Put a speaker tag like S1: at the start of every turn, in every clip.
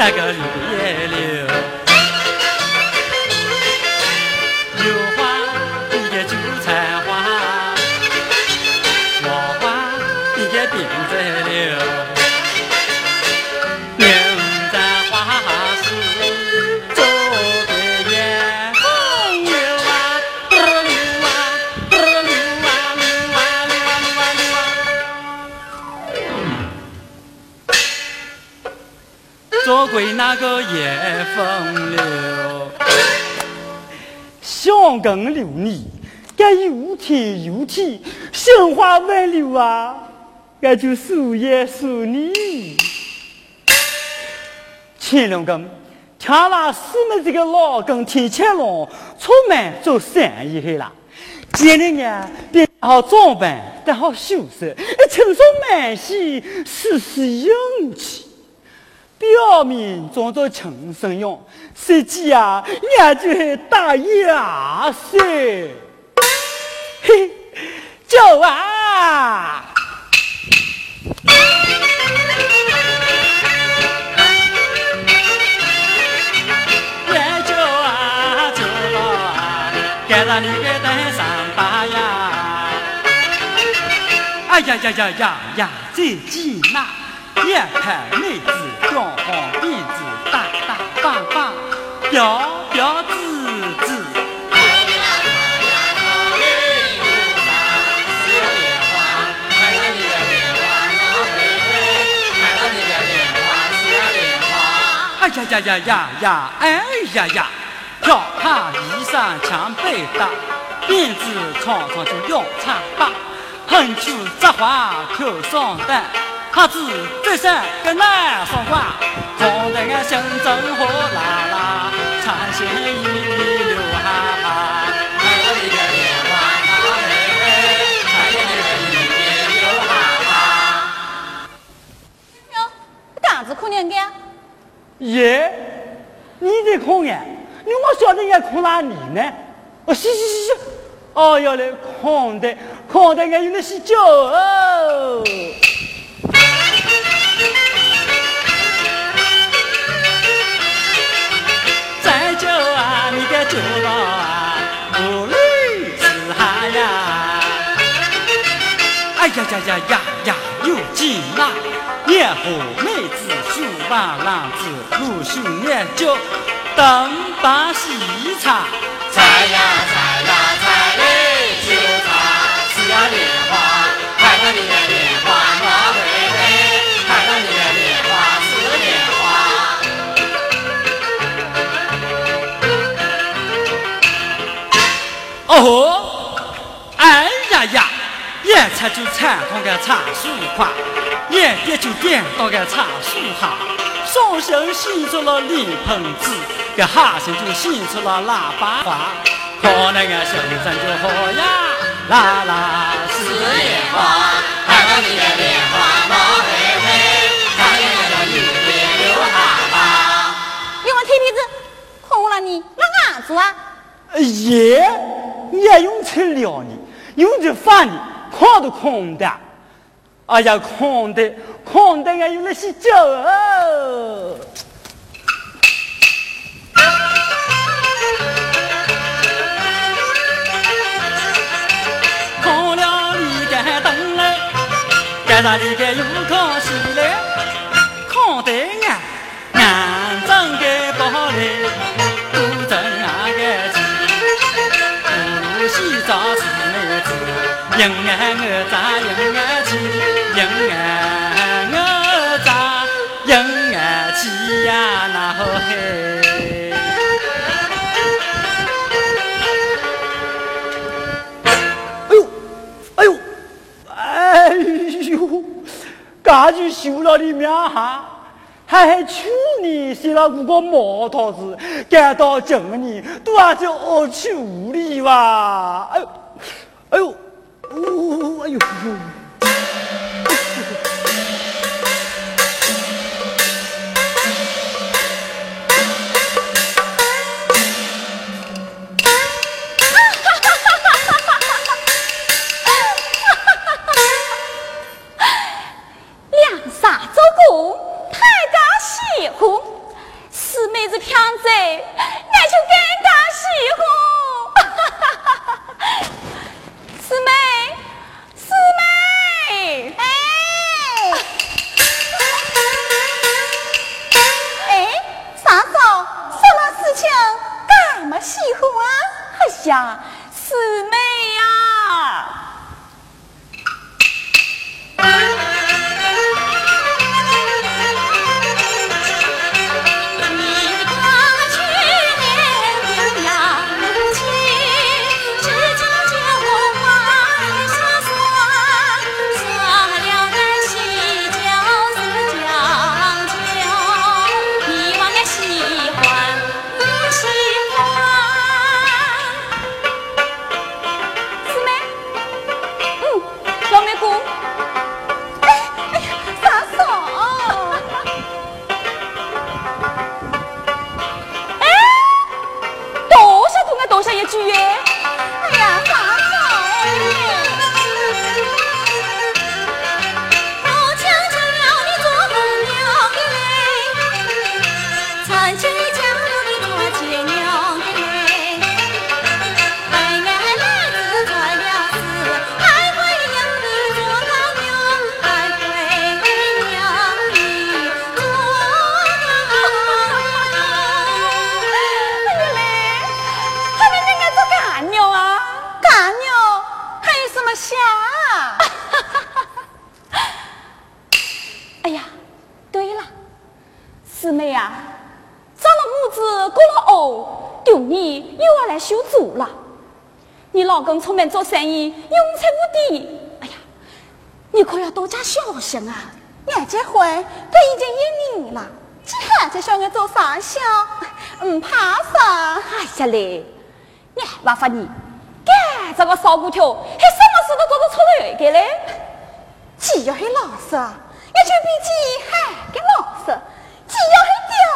S1: 那个绿叶柳。那个叶风流，
S2: 香根流泥，该又甜又甜，杏花万流啊！俺就数也数你。乾隆宫，听了四妹这个老公天乾隆出门做生意去了，见了呢，便好装扮，得好修饰，轻松满喜，事事硬气。表面装作轻声样，实际啊，俺就是打牙噻。嘿，走啊！
S1: 别走啊，走啊，赶上你个登上八呀！哎呀呀呀呀呀，再见呐！一看妹子装好辫子，大大棒棒，吊吊子子。哎呀呀呀呀呀！哎呀呀！跳下衣裳墙被搭，辫子长长就要插把，横秋扎花扣双带。他子这山个南双挂，装得俺心中火辣辣，穿心衣流哈哈。看到你的莲花那美美，看见你的衣流哈哈。
S3: 哟，干子可怜的？
S2: 耶，你在看俺，你我晓得俺看哪里呢？哦，洗洗洗洗，哦要来看的，看的俺有那洗脚哦。就到啊，屋里吃哈呀！哎呀呀呀呀呀，有劲啦！年和妹子绣把郎子，陆续研究灯把西茶，
S1: 采呀采呀采嘞，就茶吃呀莲花，看到你的莲花
S2: 哦，哎呀呀，一吃就馋到个茶树花，一点就点到个茶树下，上身显出了莲蓬子，个下身就显出了喇叭花，看那个身上就好呀，啦啦
S1: 是莲花，看到你的莲花冒黑黑，看见你的雨滴流哈哈。
S3: 你往铁皮子，看我了你，那案子啊？
S2: 耶。你也用成了你，用着饭你空都空的，哎呀，空的空的，俺有那些酒。
S1: 空了你该等来，赶上你个又看戏迎俺我咋迎俺去，迎俺我咋迎俺去呀？那好嘿！
S2: 哎呦，哎呦，哎呦，赶紧修了的命哈！还还去年修了五个毛桃子，赶到今年都还是恶去无理哇！哎呦，哎呦，哦，哎呦！
S3: 喜欢啊哎呀四妹跟出门做生意，用财无敌。哎呀，你可要多加小心啊！俺结婚都已经一年了，这还在小伢做啥小？唔怕啥？哎呀嘞，你麻烦你，干这个烧骨条，还什么事都做得出来个嘞？只要是老实，也就比鸡还更老实；只要是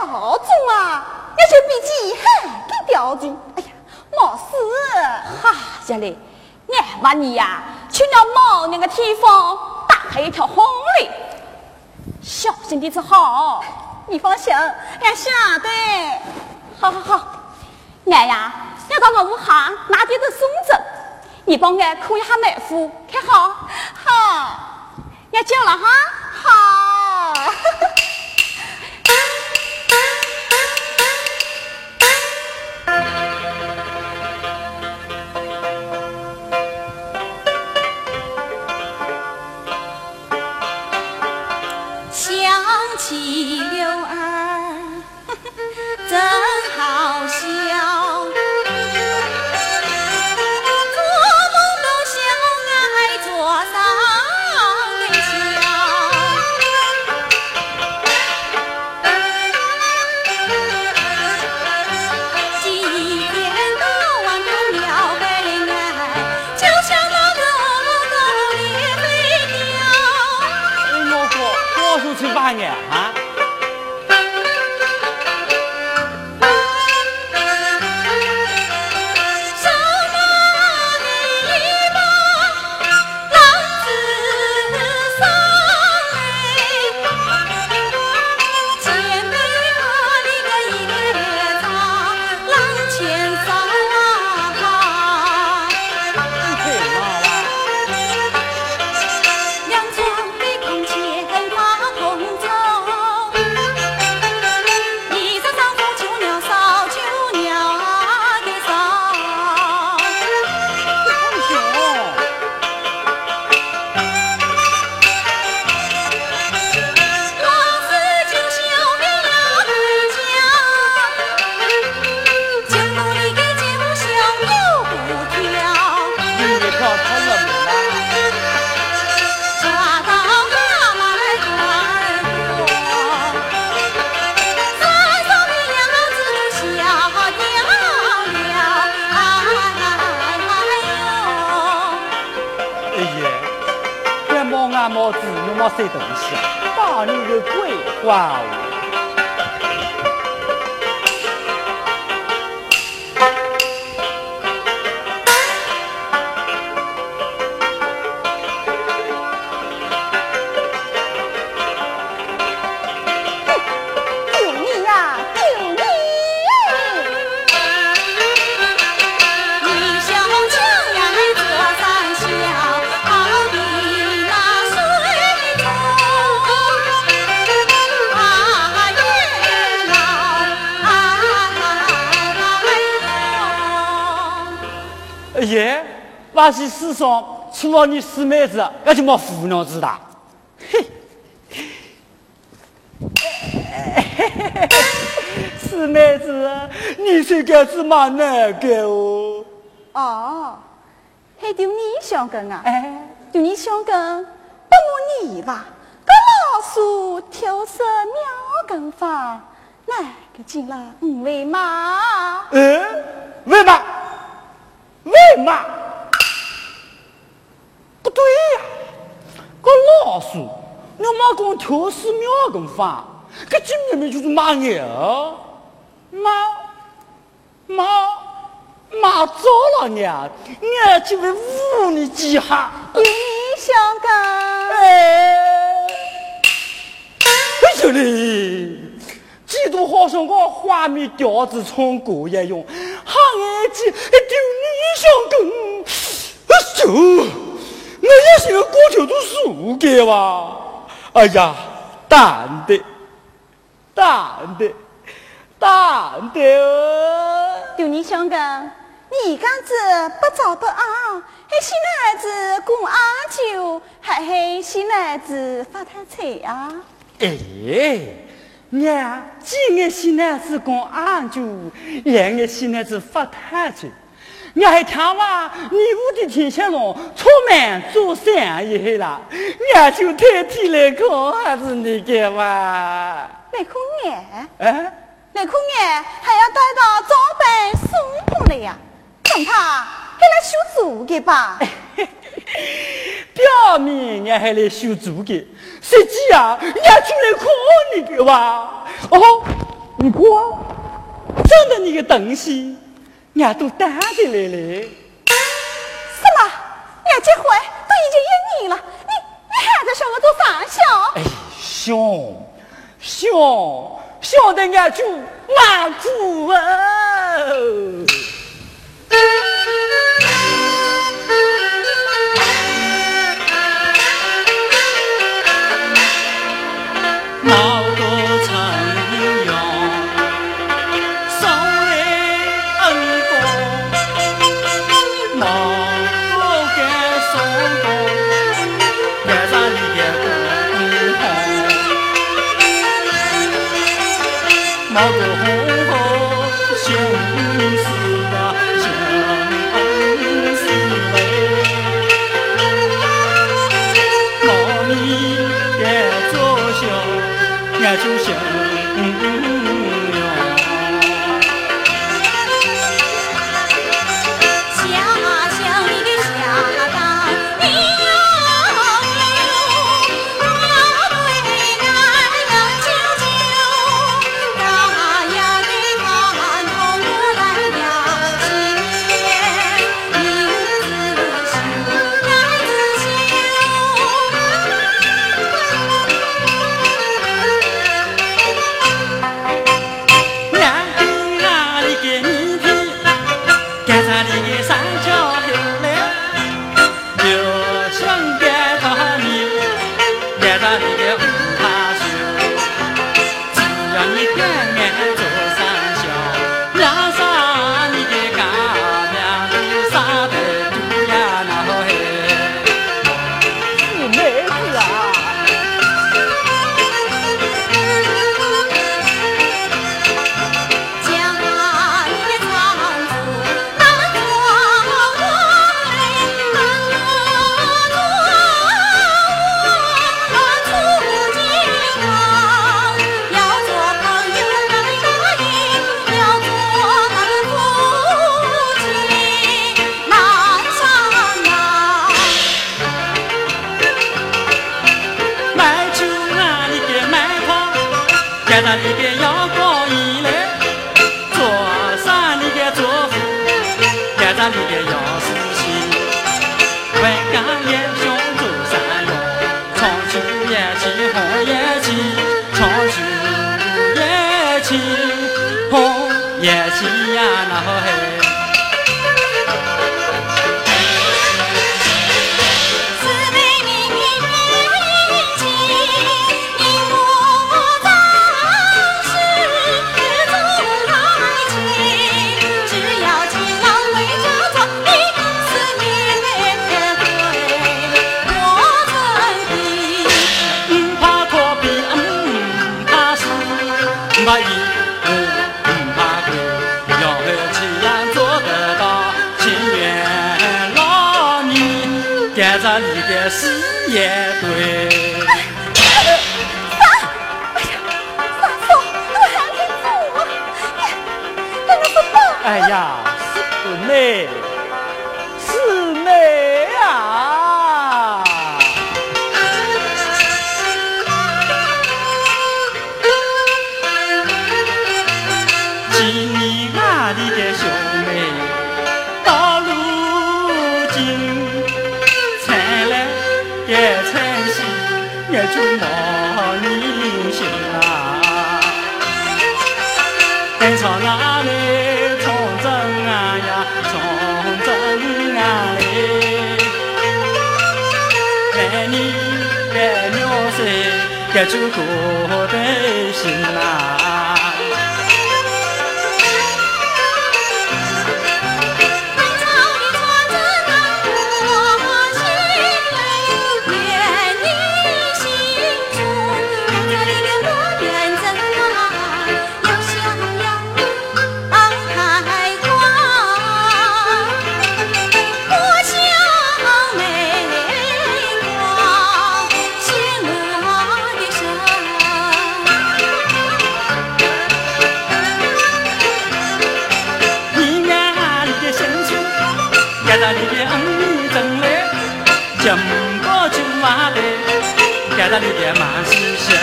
S3: 刁钻啊，也就比鸡还更刁钻。哎呀！没事，哈家嘞，俺把你呀去了某那个地方打开一条红嘞，小心点子好。你放心，俺晓得。好好好，俺呀要到我屋下拿点子送子，你帮俺看一下内裤，看好。好，俺叫了哈。莫
S2: 说东西，把你个鬼话！
S3: 救
S2: 爷，瓦西世上除了你四妹子，那就没胡娘子的。嘿，四妹子，你这个是蛮难干哦。
S3: 哦，还丢你想跟啊？
S2: 哎，
S3: 丢你想跟，不瞒你吧，跟老鼠跳色妙跟法，哪个进了五位妈？
S2: 嗯，为嘛？为嘛？不对呀，个老鼠，你妈讲跳死妙根法，这今年面就是马牛，马马马糟了你，你就会捂你几下。
S3: 丢你想干，
S2: 哎，哎呦嘞！几度好像个花米吊子唱歌一样，哈眼睛丢你想跟，哎呦！我也是个过桥都树给哇！哎呀，蛋的，蛋的，蛋的哦！
S3: 丢你想跟，你刚子不早不昂，还新男子过阿酒，还还新男子发太财啊！
S2: 哎，娘，几眼新男子讲俺就，两眼新男子发太子。我还听话，你屋的天线龙出门做生意了，俺就代替来看还是你干嘛？
S3: 来看眼，
S2: 哎，
S3: 来看眼还要带到早班送过来呀？恐怕还来修足的吧？
S2: 表面俺还来修足的，实际啊，俺就来看你的吧。哦，你看，真的你个东西。俺都打的来了。
S3: 什么？俺结婚都已经一年了，你你还在想我做啥笑？
S2: 哎，想想想得俺就满足哦。Catherine. 事登场哪里从真啊呀，从真啊嘞！来年来鸟岁，这就过得心啊！金宝金马的，盖着你的满是香，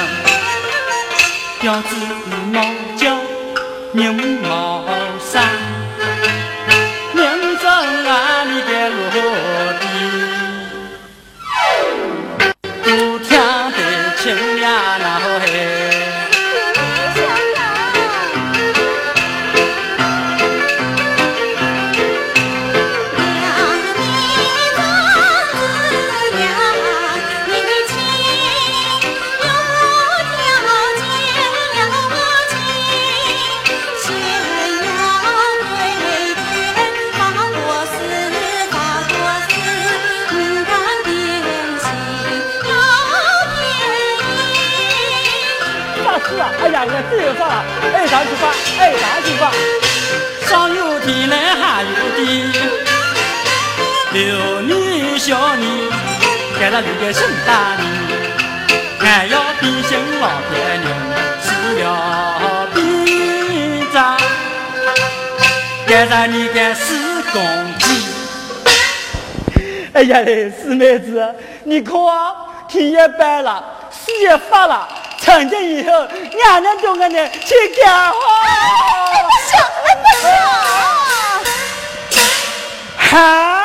S2: 标子了绿的新大衣，还要比心老天娘吃了比扎，盖着你个四公鸡。
S3: 哎呀嘞，四妹子，你看啊，天也白了，水也发了。成家以后，俺娘对我呢去干活。
S4: 不行，不
S3: 行。哈？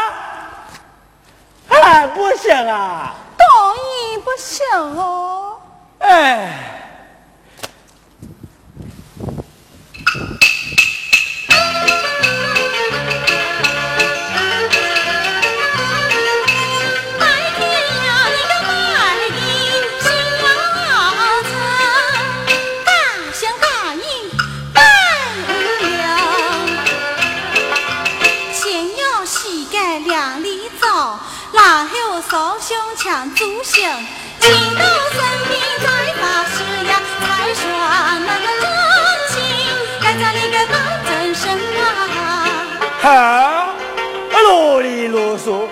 S3: 还不行啊？
S4: 当然不行哦。
S3: 哎。
S4: 强祖行，情到生命再发誓呀，才算那个真情。该家里个当真身啊！
S3: 哈，啰里啰嗦，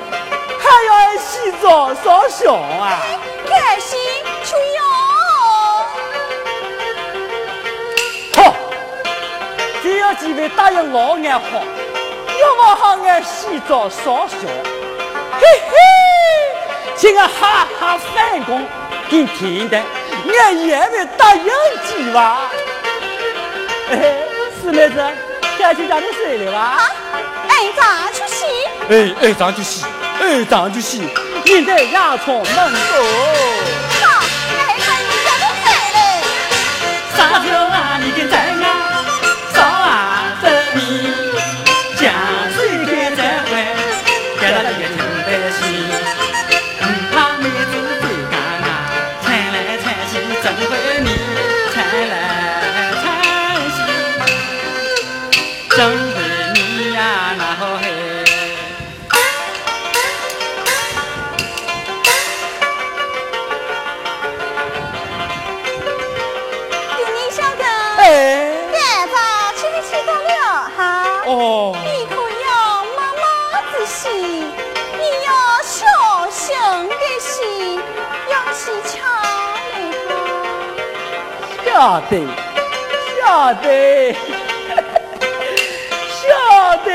S3: 还要洗澡烧香啊？
S4: 该洗就
S3: 要。好，只要几位答应老俺好，要我好俺洗澡烧香。嘿嘿。请俺哈哈反攻，给听的，俺也会答应几吧。哎，四妹子，该去家里睡了吧。
S4: 哎，咋去洗？
S3: 哎哎，咋去洗？哎，咋去洗？你在牙床门口。
S4: 好，俺还看你家都睡了。
S2: 啥时候啊？你跟在
S3: 晓得。晓得，晓得，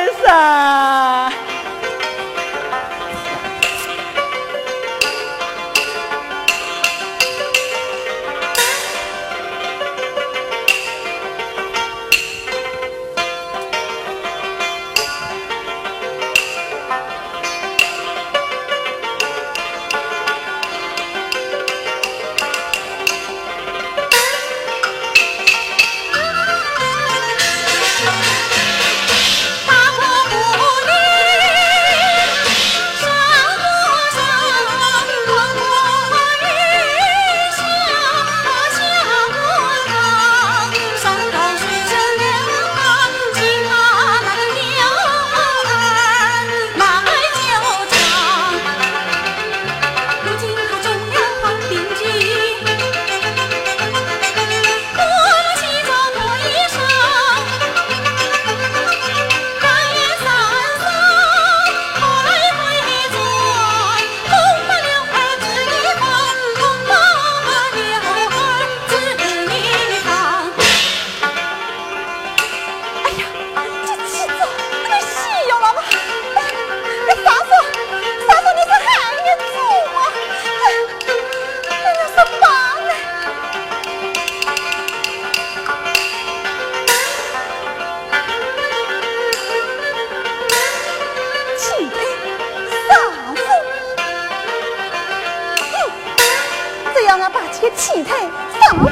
S3: 气态怎么？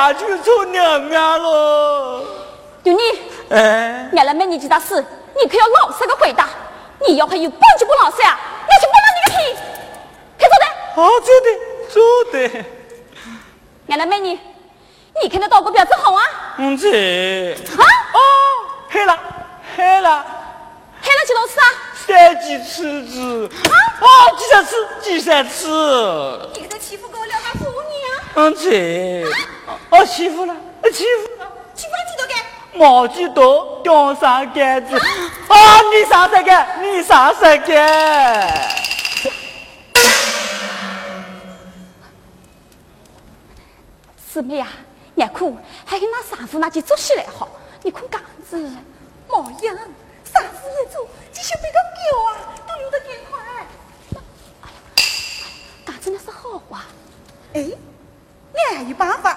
S3: 再打就出娘命喽！
S2: 对你，
S3: 哎，
S2: 俺来问你几大事，你可要老实个回答。你要还有半句不老实呀，那就扒了你个皮！快走的！
S3: 好走的，走的。
S2: 俺来问你，你看得到个表子好啊？
S3: 嗯，这
S2: 啊？
S3: 哦，黑了，黑了，
S2: 黑了几多次啊？三几次子，啊，哦几三次，几三次。
S3: 你给他欺负我了吗，姑娘？
S2: 嗯，这，哦，欺负了，欺负了，
S3: 欺负了几多个？
S2: 毛几多，吊上杆子。啊，你啥这个？你啥这个？
S3: 姊妹呀，眼哭，还有那丈夫拿去做起来好。你看杆子，毛样，丈夫一做，这小辈个狗啊，都用得更快。哎呀，杆子那是好啊。哎，你还有办法？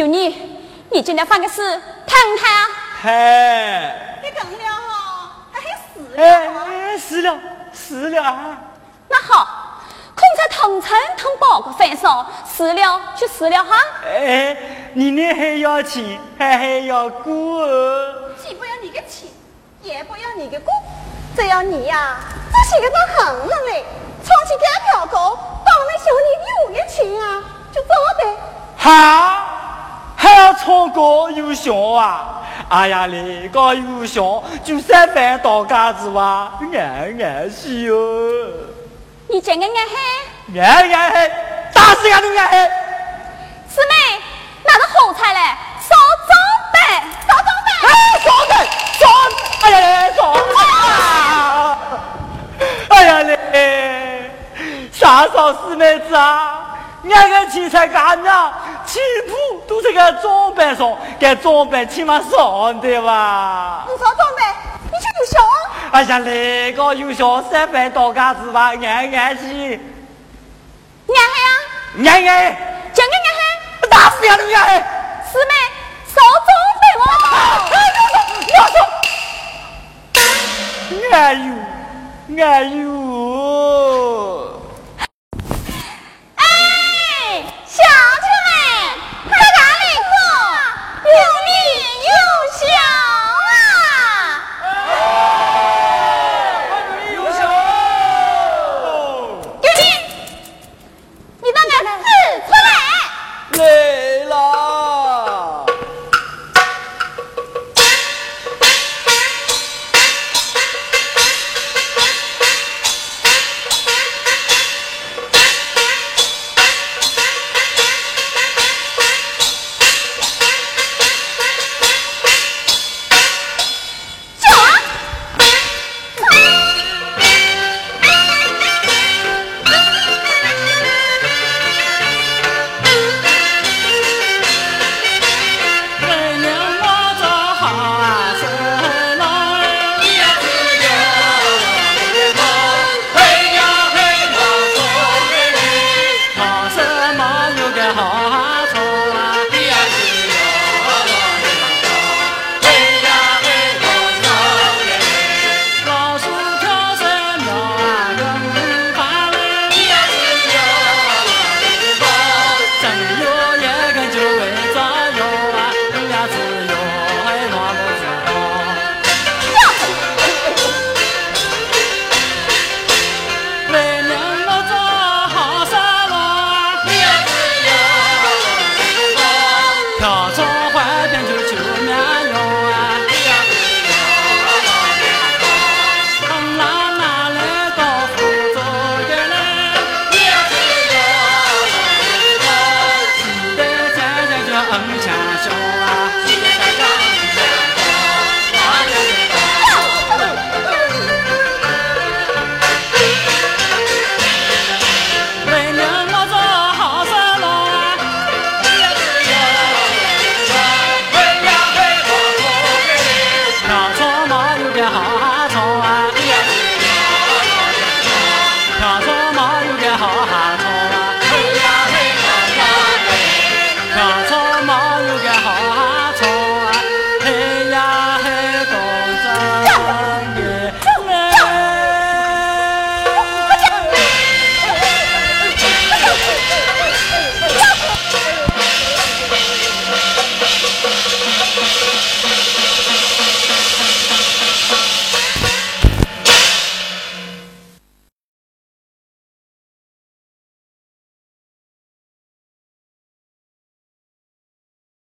S3: 就你，你今天犯个事，疼不疼你更了哈，还死
S2: 了？哎，死了，死了啊！
S3: 那好，空在同城同包个分手，死了就死了哈。
S2: 哎，你呢还要钱，还还要过？
S3: 既不要你个钱，也不要你个过，只要你呀，这些个都横了嘞，唱起这条歌，当然想你有个钱啊，就走呗。
S2: 好。还要唱歌有响啊！哎呀嘞，个有响就三番到家子哇，俺俺是哟。
S3: 你真个俺黑？
S2: 俺俺黑，打死俺都俺黑。
S3: 师妹，拿着好菜嘞，烧装备，烧装备。
S2: 哎，装备，装，哎呀嘞，装啊！哎呀嘞，啥烧师妹子啊？俺个钱财干娘，起步都是个装扮上，该装扮起码上对吧？
S3: 你啥装扮？你就有效？
S2: 哎呀，那个有效，三百多家子吧，俺俺去。
S3: 俺还呀？
S2: 俺俺。
S3: 讲个俺还？
S2: 打死俺都俺还。
S3: 师妹，少装扮
S2: 哦。哎，要说，要说。俺有，俺有。